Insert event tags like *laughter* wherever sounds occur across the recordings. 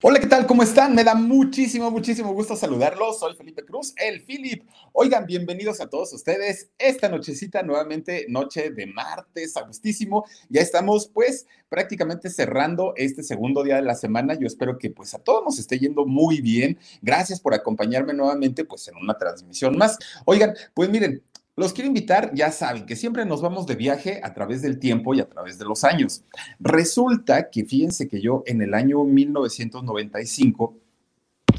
Hola, ¿qué tal? ¿Cómo están? Me da muchísimo, muchísimo gusto saludarlos. Soy Felipe Cruz, el Philip. Oigan, bienvenidos a todos ustedes. Esta nochecita, nuevamente, noche de martes, agustísimo. Ya estamos, pues, prácticamente cerrando este segundo día de la semana. Yo espero que, pues, a todos nos esté yendo muy bien. Gracias por acompañarme nuevamente, pues, en una transmisión más. Oigan, pues miren, los quiero invitar, ya saben que siempre nos vamos de viaje a través del tiempo y a través de los años. Resulta que fíjense que yo en el año 1995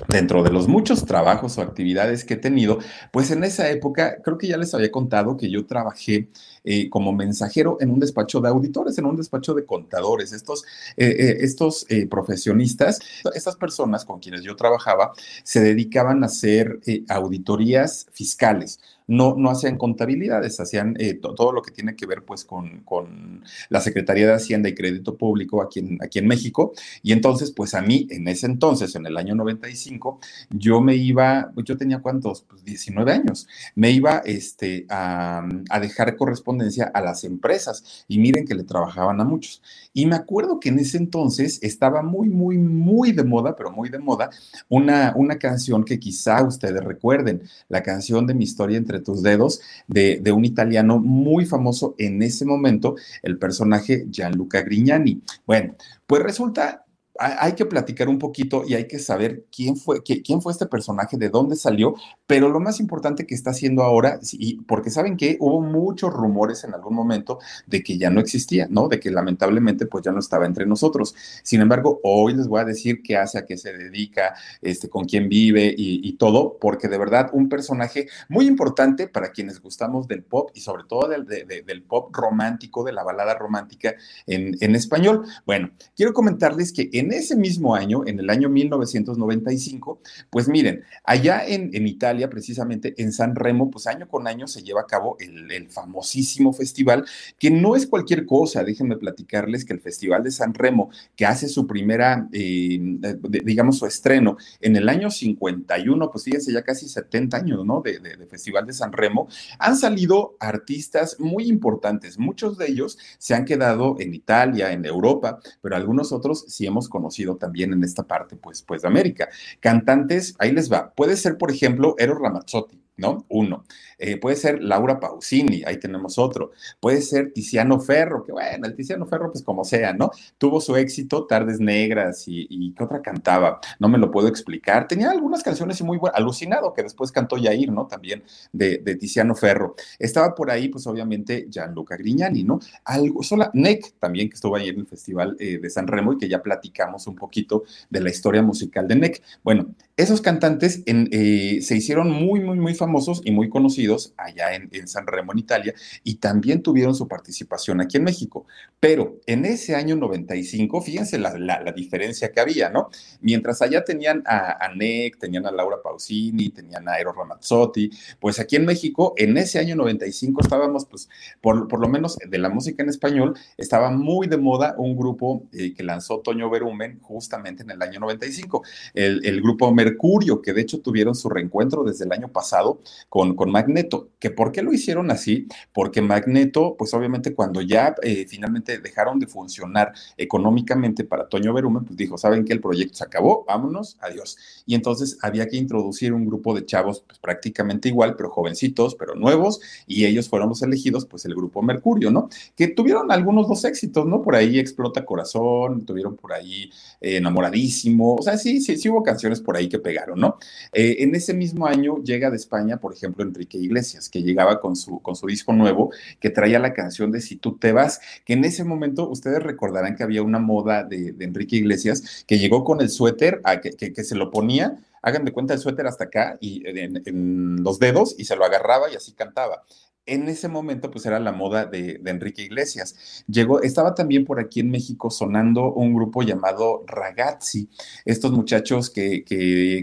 dentro de los muchos trabajos o actividades que he tenido, pues en esa época creo que ya les había contado que yo trabajé eh, como mensajero en un despacho de auditores, en un despacho de contadores, estos, eh, eh, estos profesionistas, estas personas con quienes yo trabajaba, se dedicaban a hacer auditorías fiscales no, no hacían contabilidades, hacían todo lo que tiene que ver pues con, con, la Secretaría de Hacienda y Crédito Público aquí en, aquí en México. Y entonces, pues a mí, en ese entonces, en el año 95, yo me iba, yo tenía cuántos, pues 19 años, me iba este, a, a dejar correspondencia a las empresas y miren que le trabajaban a muchos. Y me acuerdo que en ese entonces estaba muy, muy, muy de moda, pero muy de moda, una, una canción que quizá ustedes recuerden, la canción de Mi historia entre tus dedos, de, de un italiano muy famoso en ese momento, el personaje Gianluca Grignani. Bueno, pues resulta hay que platicar un poquito y hay que saber quién fue, quién fue este personaje, de dónde salió, pero lo más importante que está haciendo ahora, porque saben que hubo muchos rumores en algún momento de que ya no existía, ¿no? De que lamentablemente pues ya no estaba entre nosotros. Sin embargo, hoy les voy a decir qué hace, a qué se dedica, este, con quién vive y, todo, porque de verdad un personaje muy importante para quienes gustamos del pop y sobre todo del, del pop romántico, de la balada romántica en, en español. Bueno, quiero comentarles que en en ese mismo año, en el año 1995, pues miren, allá en, Italia, precisamente en San Remo, pues año con año se lleva a cabo el, famosísimo festival, que no es cualquier cosa, déjenme platicarles que el Festival de San Remo, que hace su primera, eh, digamos, su estreno en el año 51, pues fíjense, ya casi 70 años, ¿no? De, de Festival de San Remo, han salido artistas muy importantes, muchos de ellos se han quedado en Italia, en Europa, pero algunos otros sí hemos conocido conocido también en esta parte, pues, pues de América. Cantantes, ahí les va. Puede ser, por ejemplo, Eros Ramazzotti. ¿No? Uno. Eh, puede ser Laura Pausini, ahí tenemos otro. Puede ser Tiziano Ferro, que bueno, el Tiziano Ferro, pues como sea, ¿no? Tuvo su éxito, Tardes Negras y, ¿qué otra cantaba? No me lo puedo explicar. Tenía algunas canciones muy buenas. Alucinado, que después cantó Yair, ¿no? También de, Tiziano Ferro. Estaba por ahí, pues obviamente, Gianluca Grignani, ¿no? Algo, sola, Nick también, que estuvo ahí en el Festival eh, de San Remo y que ya platicamos un poquito de la historia musical de Nick. Bueno, esos cantantes eh, se hicieron muy, muy, muy famosos y muy conocidos allá en, San Remo, en Italia, y también tuvieron su participación aquí en México. Pero en ese año 95, fíjense la, diferencia que había, ¿no? Mientras allá tenían a, a tenían a Laura Pausini, tenían a Eros Ramazzotti, pues aquí en México, en ese año 95 estábamos, pues, por, por lo menos de la música en español, estaba muy de moda un grupo eh, que lanzó Toño Berumen justamente en el año 95, el, el grupo Mercurio, que de hecho tuvieron su reencuentro desde el año pasado con, con Magneto. ¿Que ¿Por qué lo hicieron así? Porque Magneto, pues obviamente cuando ya eh, finalmente dejaron de funcionar económicamente para Toño Berumen, pues dijo, ¿saben que El proyecto se acabó, vámonos, adiós. Y entonces había que introducir un grupo de chavos pues, prácticamente igual, pero jovencitos, pero nuevos, y ellos fueron los elegidos, pues el grupo Mercurio, ¿no? Que tuvieron algunos dos éxitos, ¿no? Por ahí Explota Corazón, tuvieron por ahí eh, Enamoradísimo, o sea, sí, sí, sí hubo canciones por ahí que pegaron, ¿no? Eh, en ese mismo año llega de España, por ejemplo, Enrique Iglesias, que llegaba con su, con su disco nuevo, que traía la canción de Si tú te vas, que en ese momento ustedes recordarán que había una moda de, Enrique Iglesias que llegó con el suéter, que, que, se lo ponía hagan de cuenta el suéter hasta acá y en, los dedos y se lo agarraba y así cantaba en ese momento pues era la moda de, Enrique Iglesias. Llegó, estaba también por aquí en México sonando un grupo llamado Ragazzi, estos muchachos que,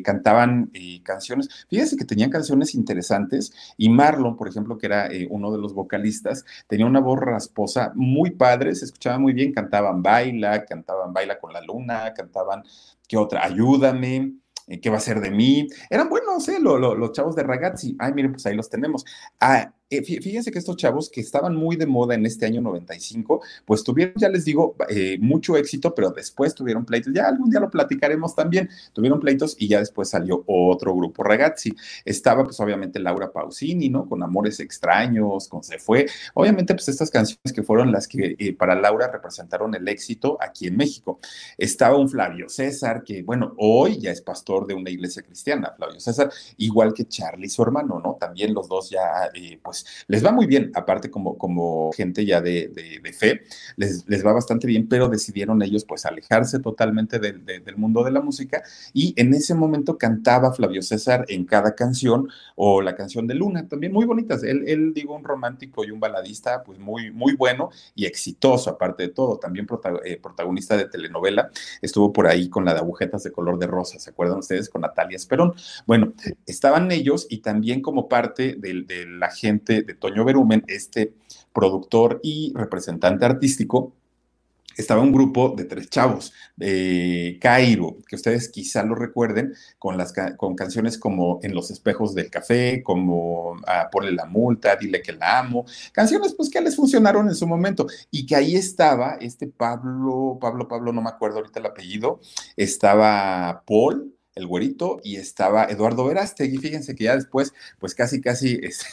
cantaban eh, canciones, fíjense que tenían canciones interesantes y Marlon, por ejemplo, que era eh, uno de los vocalistas, tenía una voz rasposa muy padre, se escuchaba muy bien, cantaban Baila, cantaban Baila con la Luna, cantaban, ¿qué otra? Ayúdame. Eh, ¿Qué va a ser de mí? Eran buenos, ¿eh? los chavos de Ragazzi. Ay, miren, pues ahí los tenemos. Ah, eh, fíjense que estos chavos que estaban muy de moda en este año 95, pues tuvieron, ya les digo, eh, mucho éxito, pero después tuvieron pleitos, ya algún día lo platicaremos también, tuvieron pleitos y ya después salió otro grupo ragazzi. Estaba pues obviamente Laura Pausini, ¿no? Con Amores Extraños, con Se Fue. Obviamente pues estas canciones que fueron las que eh, para Laura representaron el éxito aquí en México. Estaba un Flavio César, que bueno, hoy ya es pastor de una iglesia cristiana, Flavio César, igual que Charlie, su hermano, ¿no? También los dos ya pues les va muy bien, aparte como, como gente ya de, fe, les, les, va bastante bien, pero decidieron ellos pues alejarse totalmente del, mundo de la música y en ese momento cantaba Flavio César en cada canción o la canción de Luna, también muy bonitas. Él, él digo, un romántico y un baladista pues muy, muy bueno y exitoso aparte de todo, también eh, protagonista de telenovela, estuvo por ahí con la de agujetas de color de rosa, ¿se acuerdan ustedes? Con Natalia Esperón. Bueno, estaban ellos y también como parte de la gente de Toño Berumen, este productor y representante artístico, estaba un grupo de tres chavos, de Cairo, que ustedes quizá lo recuerden, con, las, con canciones como En los espejos del café, como ah, Ponle la multa, Dile que la amo, canciones pues que les funcionaron en su momento, y que ahí estaba este Pablo, Pablo, Pablo, no me acuerdo ahorita el apellido, estaba Paul, el güerito, y estaba Eduardo Verástegui, fíjense que ya después, pues casi, casi... Es,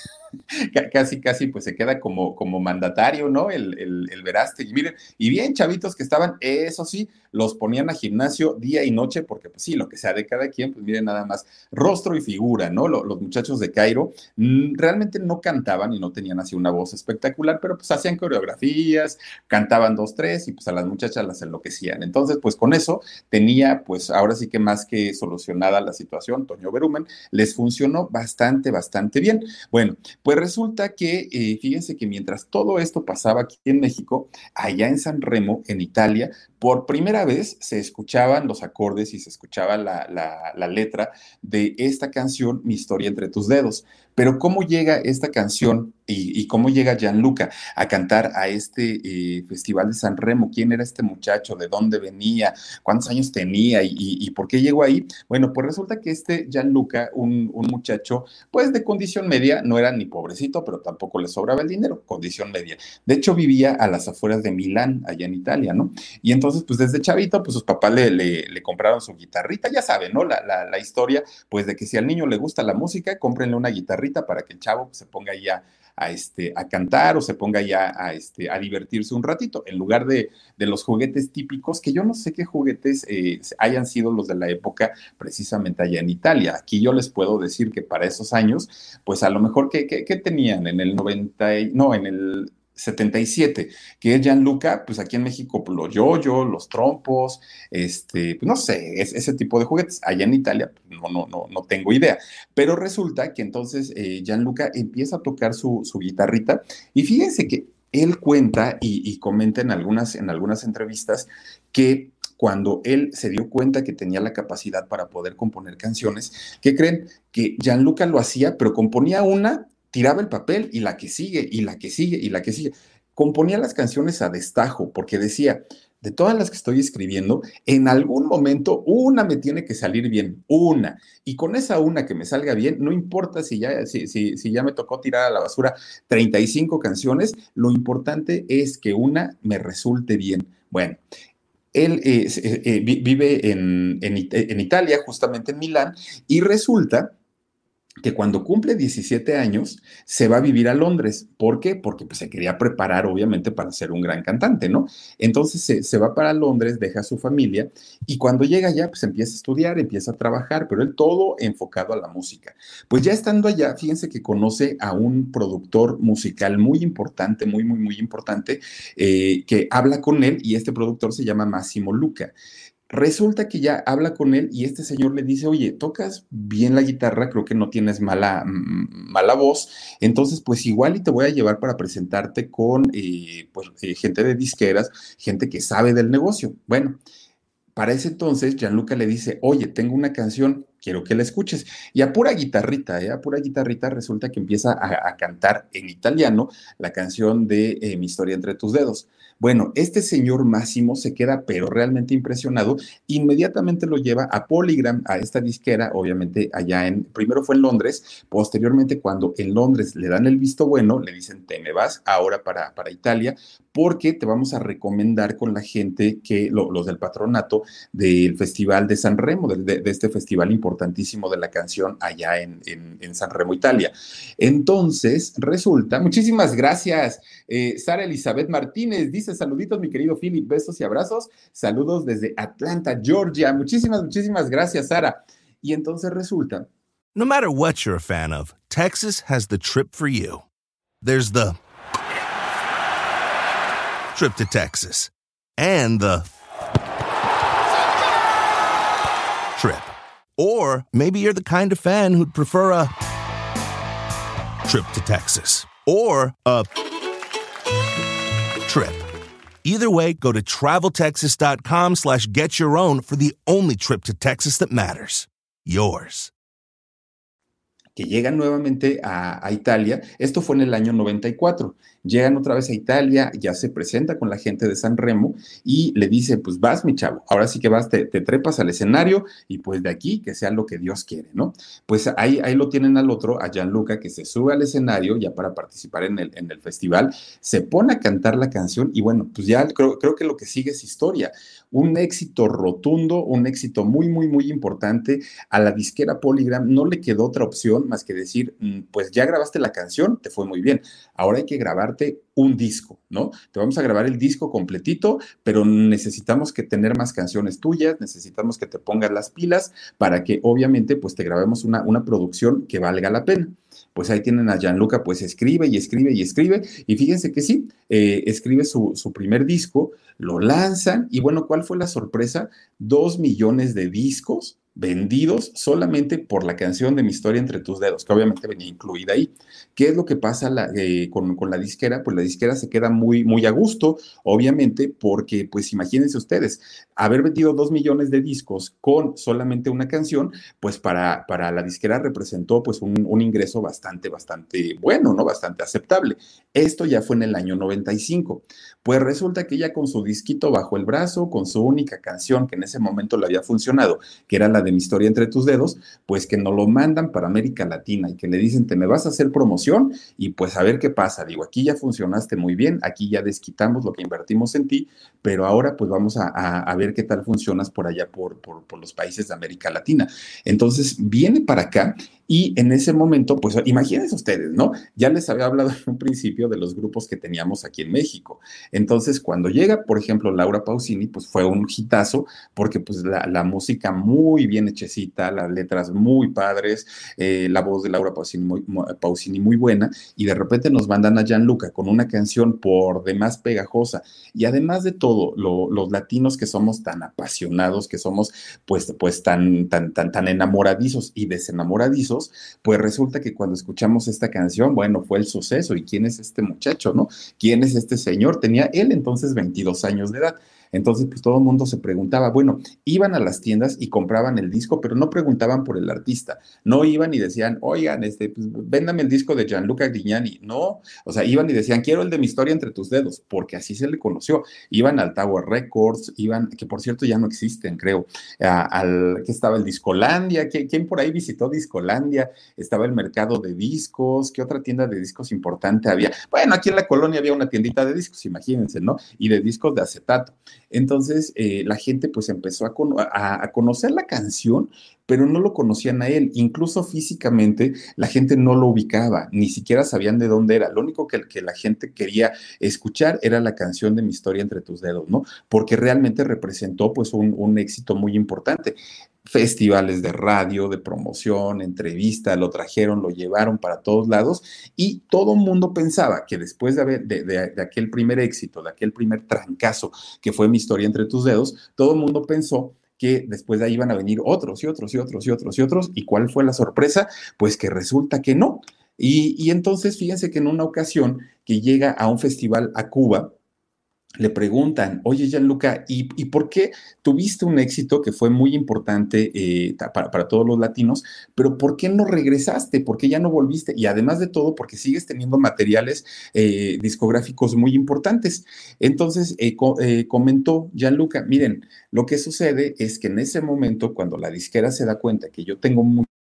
*laughs* casi, casi, pues se queda como, como mandatario, ¿no? El, el, el Verástegui. Miren, y bien chavitos que estaban, eso sí, los ponían a gimnasio día y noche, porque pues sí, lo que sea de cada quien, pues miren nada más, rostro y figura, ¿no? Los, muchachos de Cairo mm, realmente no cantaban y no tenían así una voz espectacular, pero pues hacían coreografías, cantaban dos, tres y pues a las muchachas las enloquecían. Entonces, pues con eso tenía, pues ahora sí que más que solucionada la situación, Toño Berumen, les funcionó bastante, bastante bien. Bueno, pues resulta que, eh, fíjense que mientras todo esto pasaba aquí en México, allá en San Remo, en Italia, por primera vez se escuchaban los acordes y se escuchaba la, la, letra de esta canción, Mi historia entre tus dedos. Pero ¿cómo llega esta canción y, cómo llega Gianluca a cantar a este eh, Festival de San Remo? ¿Quién era este muchacho? ¿De dónde venía? ¿Cuántos años tenía? ¿Y, por qué llegó ahí? Bueno, pues resulta que este Gianluca, un, un muchacho pues de condición media, no era ni pobrecito, pero tampoco le sobraba el dinero, condición media. De hecho, vivía a las afueras de Milán, allá en Italia, ¿no? Y entonces, pues desde chavito, pues sus papás le, le, compraron su guitarrita, ya saben, ¿no? La, la, la historia, pues de que si al niño le gusta la música, cómprenle una guitarrita para que el chavo se ponga ya a, este, a cantar o se ponga ya a, este, a divertirse un ratito, en lugar de, de los juguetes típicos, que yo no sé qué juguetes eh, hayan sido los de la época precisamente allá en Italia. Aquí yo les puedo decir que para esos años, pues a lo mejor, ¿qué, qué, qué tenían? En el 90, no, en el 77, que es Gianluca, pues aquí en México pues, los yoyos, los trompos, este, pues no sé, es, ese tipo de juguetes. Allá en Italia pues, no, no, no, no tengo idea. Pero resulta que entonces eh, Gianluca empieza a tocar su, su, guitarrita y fíjense que él cuenta y, y comenta en algunas, en algunas entrevistas que cuando él se dio cuenta que tenía la capacidad para poder componer canciones, ¿qué creen? Que Gianluca lo hacía, pero componía una tiraba el papel y la que sigue, y la que sigue, y la que sigue. Componía las canciones a destajo, porque decía, de todas las que estoy escribiendo, en algún momento una me tiene que salir bien, una. Y con esa una que me salga bien, no importa si ya, si, si, ya me tocó tirar a la basura 35 canciones, lo importante es que una me resulte bien. Bueno, él eh, eh, vive en, en Italia, justamente en Milán, y resulta que cuando cumple 17 años se va a vivir a Londres. ¿Por qué? Porque pues, se quería preparar, obviamente, para ser un gran cantante, ¿no? Entonces se, va para Londres, deja a su familia y cuando llega allá, pues empieza a estudiar, empieza a trabajar, pero él todo enfocado a la música. Pues ya estando allá, fíjense que conoce a un productor musical muy importante, muy, muy, muy importante, eh, que habla con él y este productor se llama Massimo Luca. Resulta que ya habla con él y este señor le dice, oye, tocas bien la guitarra, creo que no tienes mala, mala voz, entonces pues igual y te voy a llevar para presentarte con eh, pues, eh, gente de disqueras, gente que sabe del negocio. Bueno, para ese entonces Gianluca le dice, oye, tengo una canción, quiero que la escuches. Y a pura guitarrita, ¿eh? a pura guitarrita resulta que empieza a, cantar en italiano la canción de Mi historia entre tus dedos. Bueno, este señor Máximo se queda pero realmente impresionado, inmediatamente lo lleva a Polygram, a esta disquera, obviamente allá en, primero fue en Londres, posteriormente cuando en Londres le dan el visto bueno, le dicen, te me vas ahora para, para Italia, porque te vamos a recomendar con la gente que, los del patronato del Festival de San Remo, de, este festival importantísimo de la canción allá en, San Remo, Italia. Entonces, resulta, muchísimas gracias, eh, Sara Elizabeth Martínez, dice saluditos, mi querido Philip, besos y abrazos. Saludos desde Atlanta, Georgia. Muchísimas, muchísimas gracias, Sara. Y entonces resulta. No matter what you're a fan of, Texas has the trip for you. There's the trip to Texas and the trip. Or maybe you're the kind of fan who'd prefer a trip to Texas or a trip. Either way, go to traveltexas.com slash get your own for the only trip to Texas that matters. Yours. Que llegan nuevamente a, a Italia. Esto fue en el año 94. Llegan otra vez a Italia, ya se presenta con la gente de San Remo y le dice, pues vas, mi chavo, ahora sí que vas, te, trepas al escenario y pues de aquí que sea lo que Dios quiere, ¿no? Pues ahí, ahí lo tienen al otro, a Gianluca, que se sube al escenario ya para participar en el, en el festival, se pone a cantar la canción y bueno, pues ya creo, creo que lo que sigue es historia. Un éxito rotundo, un éxito muy, muy, muy importante. A la disquera Polygram no le quedó otra opción más que decir, mm, pues ya grabaste la canción, te fue muy bien, ahora hay que grabar un disco, ¿no? Te vamos a grabar el disco completito, pero necesitamos que tener más canciones tuyas, necesitamos que te pongas las pilas para que obviamente pues te grabemos una, una producción que valga la pena. Pues ahí tienen a Gianluca, pues escribe y escribe y escribe, y fíjense que sí, eh, escribe su, su primer disco, lo lanzan, y bueno, ¿cuál fue la sorpresa? Dos millones de discos vendidos solamente por la canción de Mi historia entre tus dedos, que obviamente venía incluida ahí. ¿Qué es lo que pasa eh, con, la disquera? Pues la disquera se queda muy, muy a gusto, obviamente, porque pues imagínense ustedes, haber vendido dos millones de discos con solamente una canción, pues para, para la disquera representó pues un, un ingreso bastante, bastante bueno, ¿no? Bastante aceptable. Esto ya fue en el año 95. Pues resulta que ella con su disquito bajo el brazo, con su única canción que en ese momento le había funcionado, que era la de mi historia entre tus dedos, pues que nos lo mandan para América Latina y que le dicen, te me vas a hacer promoción y pues a ver qué pasa. Digo, aquí ya funcionaste muy bien, aquí ya desquitamos lo que invertimos en ti, pero ahora pues vamos a, ver qué tal funcionas por allá, por, por, por los países de América Latina. Entonces viene para acá y en ese momento, pues imagínense ustedes, ¿no? Ya les había hablado en un principio de los grupos que teníamos aquí en México. Entonces, cuando llega, por ejemplo, Laura Pausini, pues fue un hitazo porque pues la, música muy bien hechecita, las letras muy padres, eh, la voz de Laura Pausini muy, Pausini muy buena y de repente nos mandan a Gianluca con una canción por demás pegajosa y además de todo, los latinos que somos tan apasionados, que somos pues, pues tan, tan, tan, tan enamoradizos y desenamoradizos, pues resulta que cuando escuchamos esta canción, bueno, fue el suceso. ¿Y quién es este muchacho, no? ¿Quién es este señor? Tenía él entonces 22 años de edad. Entonces, pues todo el mundo se preguntaba, bueno, iban a las tiendas y compraban el disco, pero no preguntaban por el artista, no iban y decían, oigan, este, pues, véndame el disco de Gianluca Grignani, no, o sea, iban y decían, quiero el de mi historia entre tus dedos, porque así se le conoció. Iban al Tower Records, iban, que por cierto ya no existen, creo, al que estaba el Discolandia, ¿quién por ahí visitó Discolandia? Estaba el mercado de discos, ¿qué otra tienda de discos importante había? Bueno, aquí en la colonia había una tiendita de discos, imagínense, ¿no? Y de discos de acetato. Entonces, eh, la gente pues empezó a, a conocer la canción pero no lo conocían a él. Incluso físicamente la gente no lo ubicaba, ni siquiera sabían de dónde era. Lo único que, que, la gente quería escuchar era la canción de mi historia entre tus dedos, ¿no? Porque realmente representó pues un éxito muy importante festivales de radio, de promoción, entrevista, lo trajeron, lo llevaron para todos lados y todo el mundo pensaba que después de, haber, de, aquel primer éxito, de aquel primer trancazo que fue mi historia entre tus dedos, todo el mundo pensó que después de ahí iban a venir otros y otros y otros y otros y otros. ¿Y cuál fue la sorpresa? Pues que resulta que no. Y, y entonces fíjense que en una ocasión que llega a un festival a Cuba, le preguntan, oye Gianluca, ¿y, ¿y por qué tuviste un éxito que fue muy importante eh, para, para, todos los latinos, pero por qué no regresaste? ¿Por qué ya no volviste? Y además de todo, porque sigues teniendo materiales eh, discográficos muy importantes. Entonces, eh, eh, comentó Gianluca, miren, lo que sucede es que en ese momento, cuando la disquera se da cuenta que yo tengo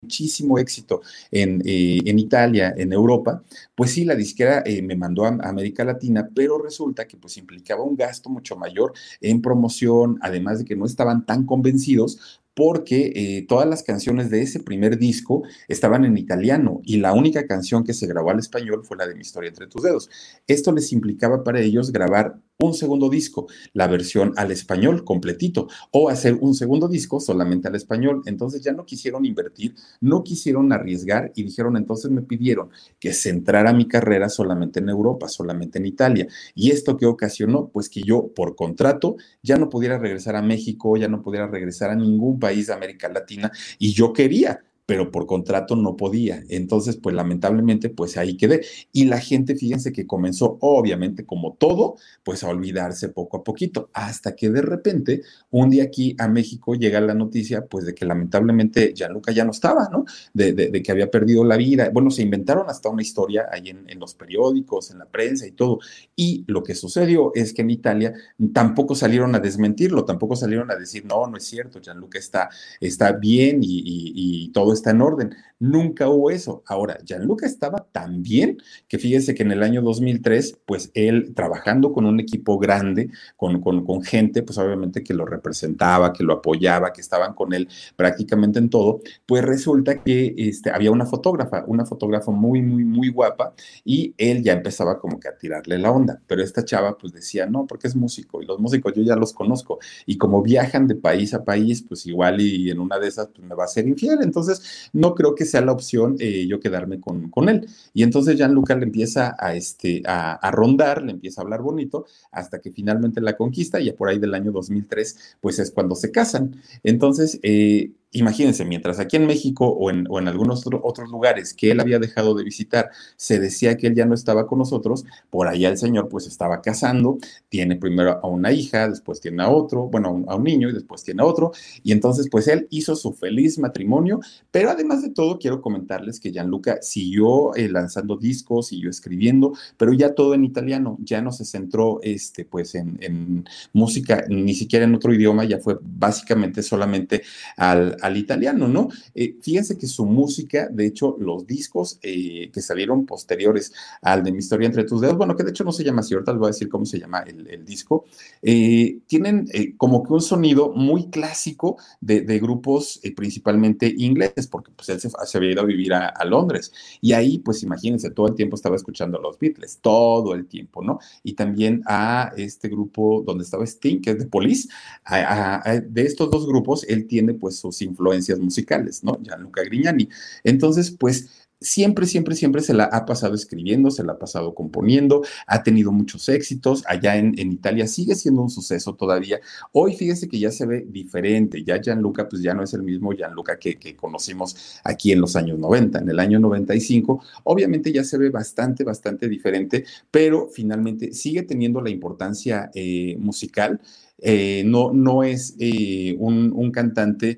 muchísimo éxito en, eh, en, Italia, en Europa, pues sí, la disquera eh, me mandó a, América Latina, pero resulta que pues implicaba un gasto mucho mayor en promoción, además de que no estaban tan convencidos porque eh, todas las canciones de ese primer disco estaban en italiano y la única canción que se grabó al español fue la de Mi historia entre tus dedos. Esto les implicaba para ellos grabar un segundo disco, la versión al español completito, o hacer un segundo disco solamente al español. Entonces ya no quisieron invertir, no quisieron arriesgar y dijeron, entonces me pidieron que centrara mi carrera solamente en Europa, solamente en Italia. Y esto que ocasionó, pues que yo por contrato ya no pudiera regresar a México, ya no pudiera regresar a ningún país de América Latina y yo quería pero por contrato no podía. Entonces, pues lamentablemente, pues ahí quedé. Y la gente, fíjense que comenzó, obviamente, como todo, pues a olvidarse poco a poquito, hasta que de repente, un día aquí a México llega la noticia, pues de que lamentablemente Gianluca ya no estaba, ¿no? De, de, que había perdido la vida. Bueno, se inventaron hasta una historia ahí en, en, los periódicos, en la prensa y todo. Y lo que sucedió es que en Italia tampoco salieron a desmentirlo, tampoco salieron a decir, no, no es cierto, Gianluca está, está bien y, y, y todo está en orden. Nunca hubo eso. Ahora, Gianluca estaba tan bien que fíjese que en el año 2003, pues él trabajando con un equipo grande, con, con, con gente, pues obviamente que lo representaba, que lo apoyaba, que estaban con él prácticamente en todo, pues resulta que este, había una fotógrafa, una fotógrafa muy, muy, muy guapa y él ya empezaba como que a tirarle la onda, pero esta chava pues decía, no, porque es músico y los músicos yo ya los conozco y como viajan de país a país, pues igual y en una de esas pues me va a ser infiel, entonces no creo que sea la opción eh, yo quedarme con, con, él. Y entonces Gianluca le empieza a, este, a, a, rondar, le empieza a hablar bonito, hasta que finalmente la conquista, y por ahí del año 2003, pues es cuando se casan. Entonces, eh, imagínense, mientras aquí en México o en, o en algunos otro, otros lugares que él había dejado de visitar, se decía que él ya no estaba con nosotros, por allá el señor pues estaba casando, tiene primero a una hija, después tiene a otro, bueno, a un, a un niño y después tiene a otro, y entonces pues él hizo su feliz matrimonio, pero además de todo quiero comentarles que Gianluca siguió eh, lanzando discos, siguió escribiendo, pero ya todo en italiano, ya no se centró este, pues en, en música, ni siquiera en otro idioma, ya fue básicamente solamente al al italiano, ¿no? Eh, fíjense que su música, de hecho, los discos eh, que salieron posteriores al de Mi historia entre tus dedos, bueno, que de hecho no se llama así, ahorita les voy a decir cómo se llama el, el disco, eh, tienen eh, como que un sonido muy clásico de, de grupos principalmente ingleses, porque pues él se, se había ido a vivir a, a, Londres. Y ahí, pues imagínense, todo el tiempo estaba escuchando a los Beatles, todo el tiempo, ¿no? Y también a este grupo donde estaba Sting, que es de Police, a, a, de estos dos grupos, él tiene pues sus influencias musicales, ¿no? Gianluca Grignani. Entonces, pues siempre, siempre, siempre se la ha pasado escribiendo, se la ha pasado componiendo, ha tenido muchos éxitos. Allá en, Italia sigue siendo un suceso todavía. Hoy fíjese que ya se ve diferente. Ya Gianluca, pues ya no es el mismo Gianluca que, que conocimos aquí en los años 90. En el año 95, obviamente ya se ve bastante, bastante diferente, pero finalmente sigue teniendo la importancia eh, musical. Eh, no, no es eh, un cantante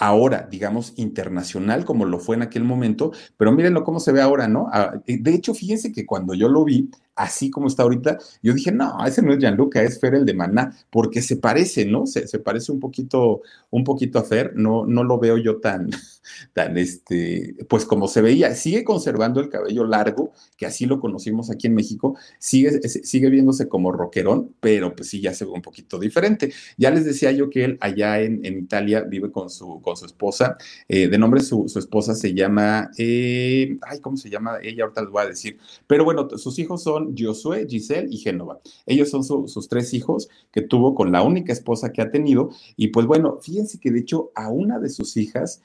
ahora, digamos, internacional como lo fue en aquel momento, pero mírenlo cómo se ve ahora, ¿no? Ah, de hecho, fíjense que cuando yo lo vi, así como está ahorita, yo dije, no, ese no es Gianluca, es Fer el de Maná, porque se parece, ¿no? Se, se, parece un poquito, un poquito a Fer, no, no lo veo yo tan, *laughs* tan, este, pues como se veía, sigue conservando el cabello largo, que así lo conocimos aquí en México, sigue, sigue viéndose como rockerón, pero pues sí, ya se ve un poquito diferente. Ya les decía yo que él allá en, en Italia vive con su, con su esposa, eh, de nombre su, su, esposa se llama, eh, ay, ¿cómo se llama? Ella ahorita les voy a decir, pero bueno, sus hijos son Josué, Giselle y Génova. Ellos son sus tres hijos que tuvo con la única esposa que ha tenido. Y pues bueno, fíjense que de hecho a una de sus hijas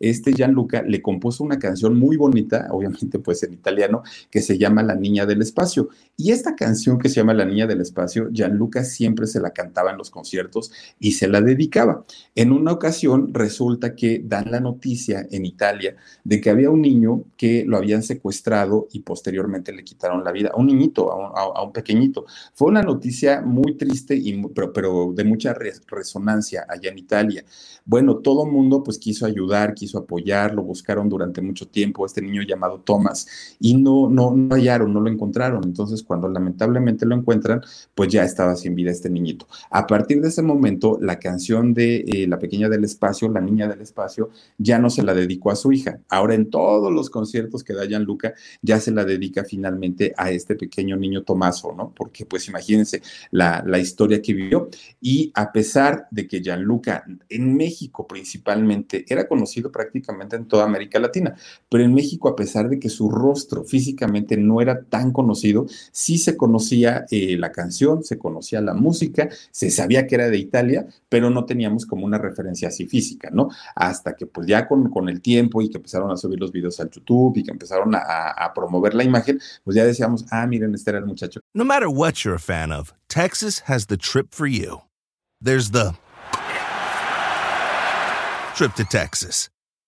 este Gianluca le compuso una canción muy bonita, obviamente pues en italiano, que se llama La Niña del Espacio. Y esta canción que se llama La Niña del Espacio, Gianluca siempre se la cantaba en los conciertos y se la dedicaba. En una ocasión resulta que dan la noticia en Italia de que había un niño que lo habían secuestrado y posteriormente le quitaron la vida, a un niñito, a un, pequeñito. Fue una noticia muy triste, y, pero, pero de mucha resonancia allá en Italia. Bueno, todo mundo pues quiso ayudar, quiso apoyar, lo buscaron durante mucho tiempo, este niño llamado Thomas, y no, no, no hallaron, no lo encontraron. Entonces, cuando lamentablemente lo encuentran, pues ya estaba sin vida este niñito. A partir de ese momento, la canción de eh, La pequeña del espacio, La niña del espacio, ya no se la dedicó a su hija. Ahora en todos los conciertos que da Gianluca, ya se la dedica finalmente a este pequeño niño Tomaso, ¿no? Porque pues imagínense la, la historia que vivió. Y a pesar de que Gianluca en México principalmente era conocido prácticamente en toda América Latina, pero en México, a pesar de que su rostro físicamente no era tan conocido, sí se conocía eh, la canción, se conocía la música, se sabía que era de Italia, pero no teníamos como una referencia así física, ¿no? Hasta que pues ya con, con el tiempo y que empezaron a subir los videos al YouTube y que empezaron a, a promover la imagen, pues ya decíamos, ah, miren, este era el muchacho. No matter what you're a fan of, Texas has the trip for you. There's the trip to Texas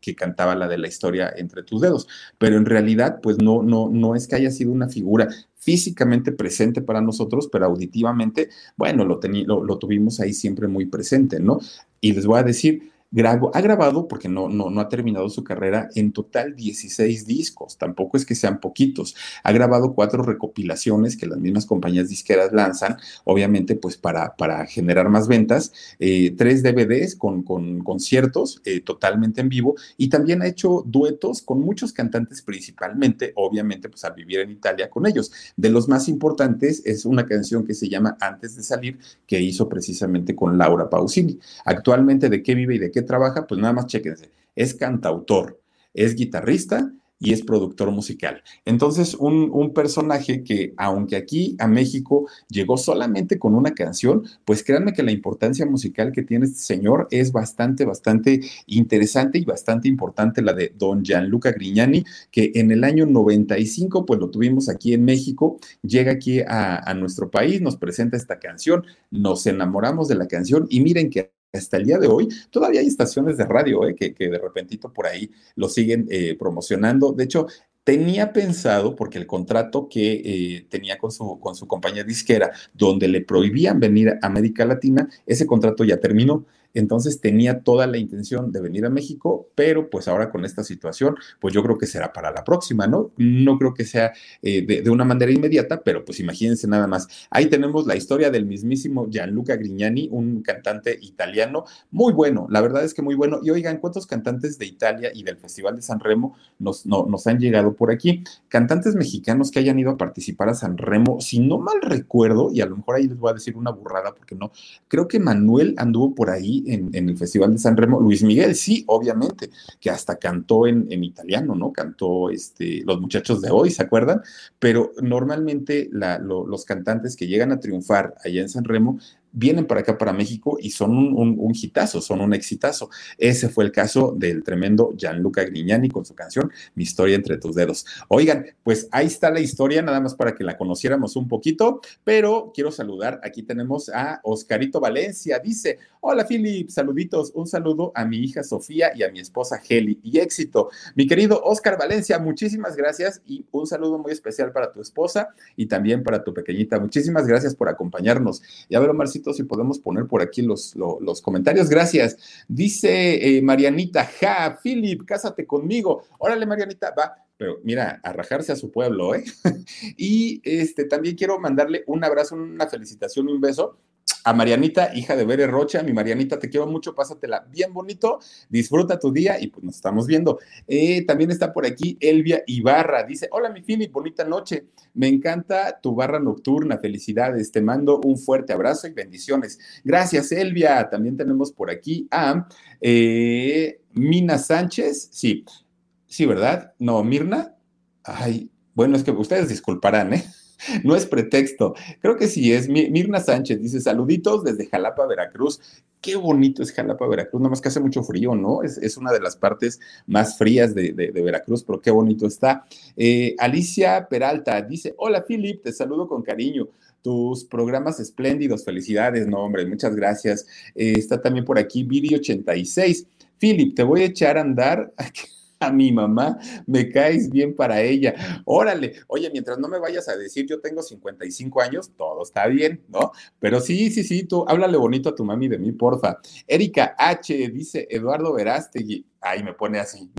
Que cantaba la de la historia entre tus dedos, pero en realidad pues no no no es que haya sido una figura físicamente presente para nosotros, pero auditivamente, bueno, lo, lo, lo tuvimos ahí siempre muy presente, ¿no? Y les voy a decir, ha grabado, porque no, no, no ha terminado su carrera, en total 16 discos, tampoco es que sean poquitos. Ha grabado cuatro recopilaciones que las mismas compañías disqueras lanzan, obviamente pues para, para generar más ventas, eh, tres DVDs con, con conciertos eh, totalmente en vivo y también ha hecho duetos con muchos cantantes principalmente, obviamente pues al vivir en Italia con ellos. De los más importantes es una canción que se llama Antes de salir, que hizo precisamente con Laura Pausini. Actualmente, ¿de qué vive y de qué trabaja? Pues nada más chéquense. Es cantautor, es guitarrista y es productor musical. Entonces, un, un, personaje que, aunque aquí a México llegó solamente con una canción, pues créanme que la importancia musical que tiene este señor es bastante, bastante interesante y bastante importante la de don Gianluca Grignani, que en el año 95, pues lo tuvimos aquí en México, llega aquí a, a nuestro país, nos presenta esta canción, nos enamoramos de la canción y miren que hasta el día de hoy, todavía hay estaciones de radio eh, que, de repentito por ahí lo siguen eh, promocionando. De hecho, tenía pensado, porque el contrato que eh, tenía con su, con su compañía disquera, donde le prohibían venir a América Latina, ese contrato ya terminó entonces tenía toda la intención de venir a México, pero pues ahora con esta situación, pues yo creo que será para la próxima, ¿no? No creo que sea eh, de, de, una manera inmediata, pero pues imagínense nada más. Ahí tenemos la historia del mismísimo Gianluca Grignani, un cantante italiano muy bueno, la verdad es que muy bueno. Y oigan, ¿cuántos cantantes de Italia y del Festival de San Remo nos, no, nos han llegado por aquí? Cantantes mexicanos que hayan ido a participar a San Remo, si no mal recuerdo, y a lo mejor ahí les voy a decir una burrada porque no, creo que Manuel anduvo por ahí en, el Festival de San Remo, Luis Miguel, sí, obviamente, que hasta cantó en, en italiano, ¿no? Cantó este, Los Muchachos de Hoy, ¿se acuerdan? Pero normalmente los cantantes que llegan a triunfar allá en San Remo vienen para acá, para México, y son un, un, son un exitazo. Ese fue el caso del tremendo Gianluca Grignani con su canción Mi historia entre tus dedos. Oigan, pues ahí está la historia, nada más para que la conociéramos un poquito, pero quiero saludar, aquí tenemos a Oscarito Valencia, dice, hola Philip, saluditos, un saludo a mi hija Sofía y a mi esposa Heli, y éxito. Mi querido Oscar Valencia, muchísimas gracias y un saludo muy especial para tu esposa y también para tu pequeñita. Muchísimas gracias por acompañarnos. Ya ver, Marcito, si podemos poner por aquí los, los, los comentarios. Gracias. Dice eh, Marianita, ja, Philip, cásate conmigo. Órale, Marianita, va. Pero mira, a rajarse a su pueblo, ¿eh? *laughs* y este, también quiero mandarle un abrazo, una felicitación y un beso a Marianita, hija de Bere Rocha. Mi Marianita, te quiero mucho, pásatela bien bonito, disfruta tu día y pues nos estamos viendo. Eh, también está por aquí Elvia Ibarra, dice, hola mi Philip, bonita noche, me encanta tu barra nocturna, felicidades, te mando un fuerte abrazo y bendiciones. Gracias Elvia, también tenemos por aquí a eh, Mina Sánchez, sí, sí, ¿verdad? No, Mirna, ay, bueno, es que ustedes disculparán, ¿eh? *laughs* No es pretexto. Creo que sí es. Mirna Sánchez dice: Saluditos desde Jalapa, Veracruz. Qué bonito es Jalapa, Veracruz. Nada más que hace mucho frío, ¿no? Es, es una de las partes más frías de, de, Veracruz, pero qué bonito está. Eh, Alicia Peralta dice: Hola, Philip, te saludo con cariño tus programas espléndidos. Felicidades, no, hombre, muchas gracias. Eh, está también por aquí Viri86. Philip, te voy a echar a andar. *laughs* a mi mamá, me caes bien para ella. Órale, oye, mientras no me vayas a decir yo tengo 55 años, todo está bien, ¿no? Pero sí, sí, sí, tú háblale bonito a tu mami de mí, porfa. Erika H. dice Eduardo Verástegui. Ay, me pone así.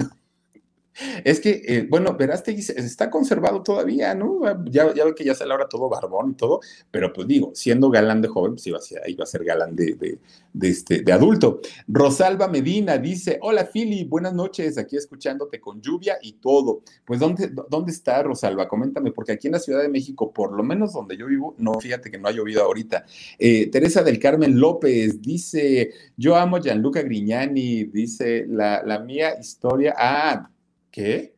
Es que, eh, bueno, Verástegui está conservado todavía, ¿no? Ya, ya ve que ya sale ahora todo barbón y todo, pero pues digo, siendo galán de joven, pues iba a ser, galán de, este, de adulto. Rosalba Medina dice, hola Philly, buenas noches, aquí escuchándote con lluvia y todo. Pues, ¿dónde, ¿dónde está Rosalba? Coméntame, porque aquí en la Ciudad de México, por lo menos donde yo vivo, no, fíjate que no ha llovido ahorita. Eh, Teresa del Carmen López dice, yo amo Gianluca Grignani, dice, la, la mía historia, ah, ¿Qué?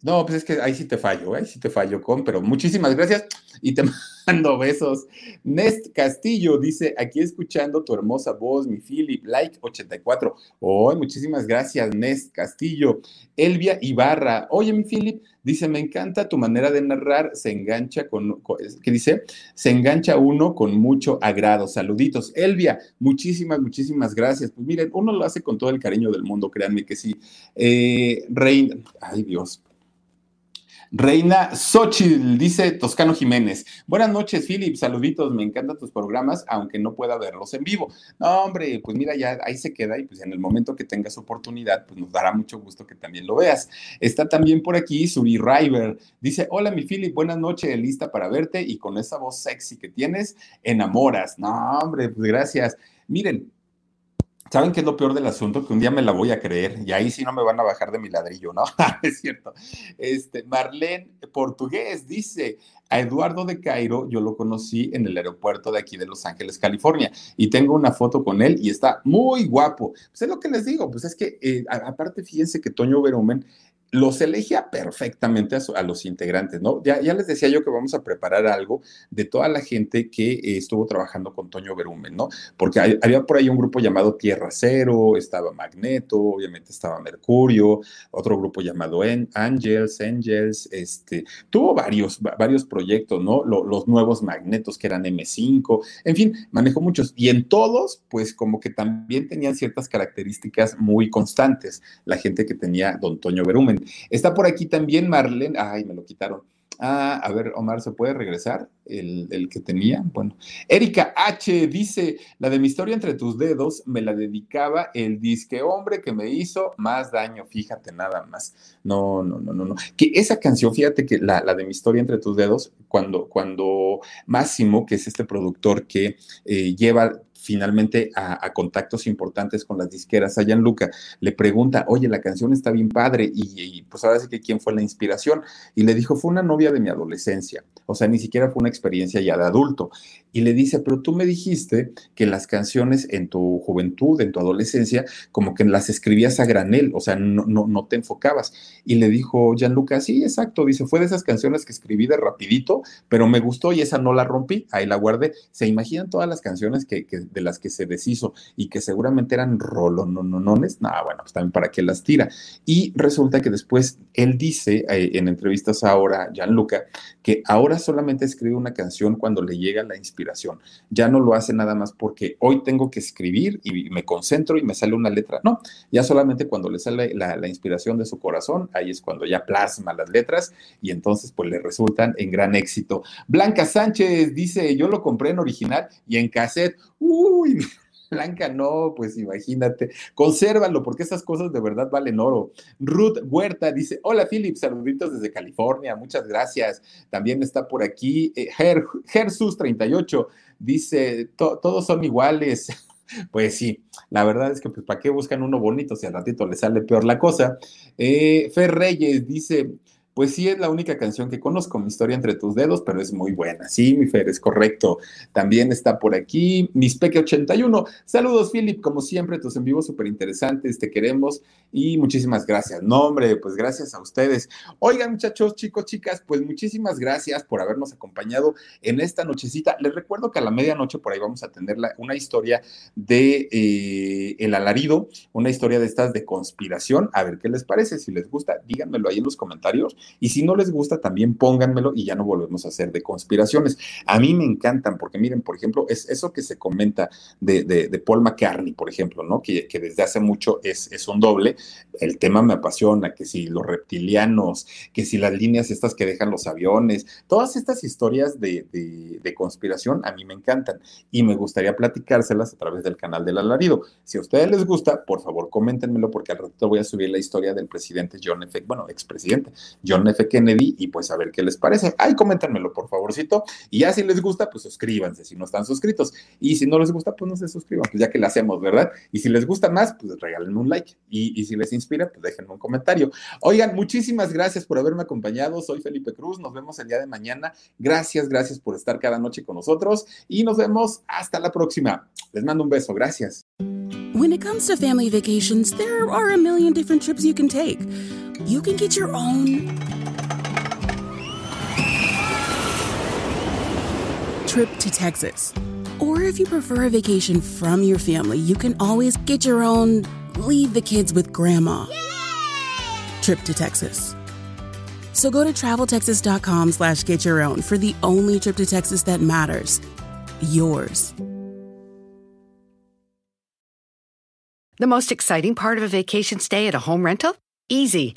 No, pues es que ahí sí te fallo, ahí sí te fallo con, pero muchísimas gracias y te mando besos. Nest Castillo dice, aquí escuchando tu hermosa voz, mi Philip, like 84. Oh, muchísimas gracias, Nest Castillo. Elvia Ibarra, oye, mi Philip, dice, me encanta tu manera de narrar, se engancha con, ¿qué dice? Se engancha uno con mucho agrado. Saluditos. Elvia, muchísimas, muchísimas gracias. Pues miren, uno lo hace con todo el cariño del mundo, créanme que sí. Eh, Reina, ay Dios, Reina Xochitl, dice Toscano Jiménez. Buenas noches, Philip. Saluditos, me encantan tus programas, aunque no pueda verlos en vivo. No, hombre, pues mira, ya ahí se queda y pues en el momento que tengas oportunidad, pues nos dará mucho gusto que también lo veas. Está también por aquí Suri River. Dice, hola, mi Philip, buenas noches, lista para verte y con esa voz sexy que tienes, enamoras. No, hombre, pues gracias. Miren, ¿Saben qué es lo peor del asunto? Que un día me la voy a creer y ahí sí no me van a bajar de mi ladrillo, ¿no? *laughs* es cierto. Este, Marlene Portugués dice, a Eduardo de Cairo yo lo conocí en el aeropuerto de aquí de Los Ángeles, California, y tengo una foto con él y está muy guapo. Pues es lo que les digo, pues es que eh, aparte fíjense que Toño Berumen los elegía perfectamente a, su, a, los integrantes, ¿no? Ya, les decía yo que vamos a preparar algo de toda la gente que eh, estuvo trabajando con Toño Berumen, ¿no? Porque había por ahí un grupo llamado Tierra Cero, estaba Magneto, obviamente estaba Mercurio, otro grupo llamado Angels, Angels, este, tuvo varios, varios proyectos, ¿no? Lo, los nuevos magnetos que eran M5, en fin, manejó muchos. Y en todos, pues como que también tenían ciertas características muy constantes, la gente que tenía don Toño Berumen. Está por aquí también Marlene, ay, me lo quitaron. Ah, a ver, Omar, ¿se puede regresar? El, el, que tenía. Bueno, Erika H dice: La de mi historia entre tus dedos me la dedicaba el disque hombre que me hizo más daño. Fíjate, nada más. No, no, no, no, no. Que esa canción, fíjate que la, la de mi historia entre tus dedos, cuando, cuando Máximo, que es este productor que eh, lleva finalmente a, a, contactos importantes con las disqueras. A Luca le pregunta, oye, la canción está bien padre, y, y, pues ahora sí que quién fue la inspiración. Y le dijo, fue una novia de mi adolescencia, o sea, ni siquiera fue una experiencia ya de adulto. Y le dice, pero tú me dijiste que las canciones en tu juventud, en tu adolescencia, como que las escribías a granel, o sea, no, no, no te enfocabas. Y le dijo Gianluca, sí, exacto, dice, fue de esas canciones que escribí de rapidito, pero me gustó y esa no la rompí, ahí la guardé. ¿Se imaginan todas las canciones que, que de las que se deshizo y que seguramente eran rolononones, nada, bueno, pues también para qué las tira. Y resulta que después él dice eh, en entrevistas ahora, Gianluca, que ahora solamente escribe una canción cuando le llega la inspiración. Ya no lo hace nada más porque hoy tengo que escribir y me concentro y me sale una letra. No, ya solamente cuando le sale la, la inspiración de su corazón, ahí es cuando ya plasma las letras y entonces pues le resultan en gran éxito. Blanca Sánchez dice, yo lo compré en original y en cassette. Uy, *laughs* Blanca, no, pues imagínate, consérvalo porque esas cosas de verdad valen oro. Ruth Huerta dice, hola Philip, saluditos desde California, muchas gracias. También está por aquí eh, Ger, Gersus38, dice, todos son iguales. *laughs* Pues sí, la verdad es que pues para qué buscan uno bonito si al ratito le sale peor la cosa. Eh, Fer Reyes dice, pues sí, es la única canción que conozco, mi historia entre tus dedos, pero es muy buena. Sí, mi Fer, es correcto. También está por aquí Mispeque81. Saludos, Philip, como siempre, tus en vivo súper interesantes, te queremos y muchísimas gracias. No, hombre, pues gracias a ustedes. Oigan, muchachos, chicos, chicas, pues muchísimas gracias por habernos acompañado en esta nochecita. Les recuerdo que a la medianoche por ahí vamos a tener una historia de eh, El Alarido, una historia de estas de conspiración. A ver qué les parece. Si les gusta, díganmelo ahí en los comentarios y si no les gusta, también pónganmelo y ya no volvemos a hacer de conspiraciones. A mí me encantan porque miren, por ejemplo, es eso que se comenta de, de, Paul McCartney, por ejemplo, ¿no? Que, que desde hace mucho es, es, un doble. El tema me apasiona, que si los reptilianos, que si las líneas estas que dejan los aviones, todas estas historias de, de conspiración a mí me encantan y me gustaría platicárselas a través del canal del alarido. Si a ustedes les gusta, por favor, coméntenmelo porque al rato voy a subir la historia del presidente John F. Bueno, expresidente John F. Kennedy y pues a ver qué les parece. Ay, coméntenmelo por favorcito y ya si les gusta, pues suscríbanse si no están suscritos y si no les gusta, pues no se suscriban, pues ya que lo hacemos, ¿verdad? Y si les gusta más, pues regálenme un like y, y si les inspira, pues déjenme un comentario. Oigan, muchísimas gracias por haberme acompañado. Soy Felipe Cruz, nos vemos el día de mañana. Gracias, gracias por estar cada noche con nosotros y nos vemos hasta la próxima. Les mando un beso, gracias. When it comes to family vacations, there are a million different trips you can take. You can get your own trip to Texas. Or if you prefer a vacation from your family, you can always get your own leave the kids with grandma trip to Texas. So go to traveltexas.com slash get your own for the only trip to Texas that matters. Yours. The most exciting part of a vacation stay at a home rental? Easy.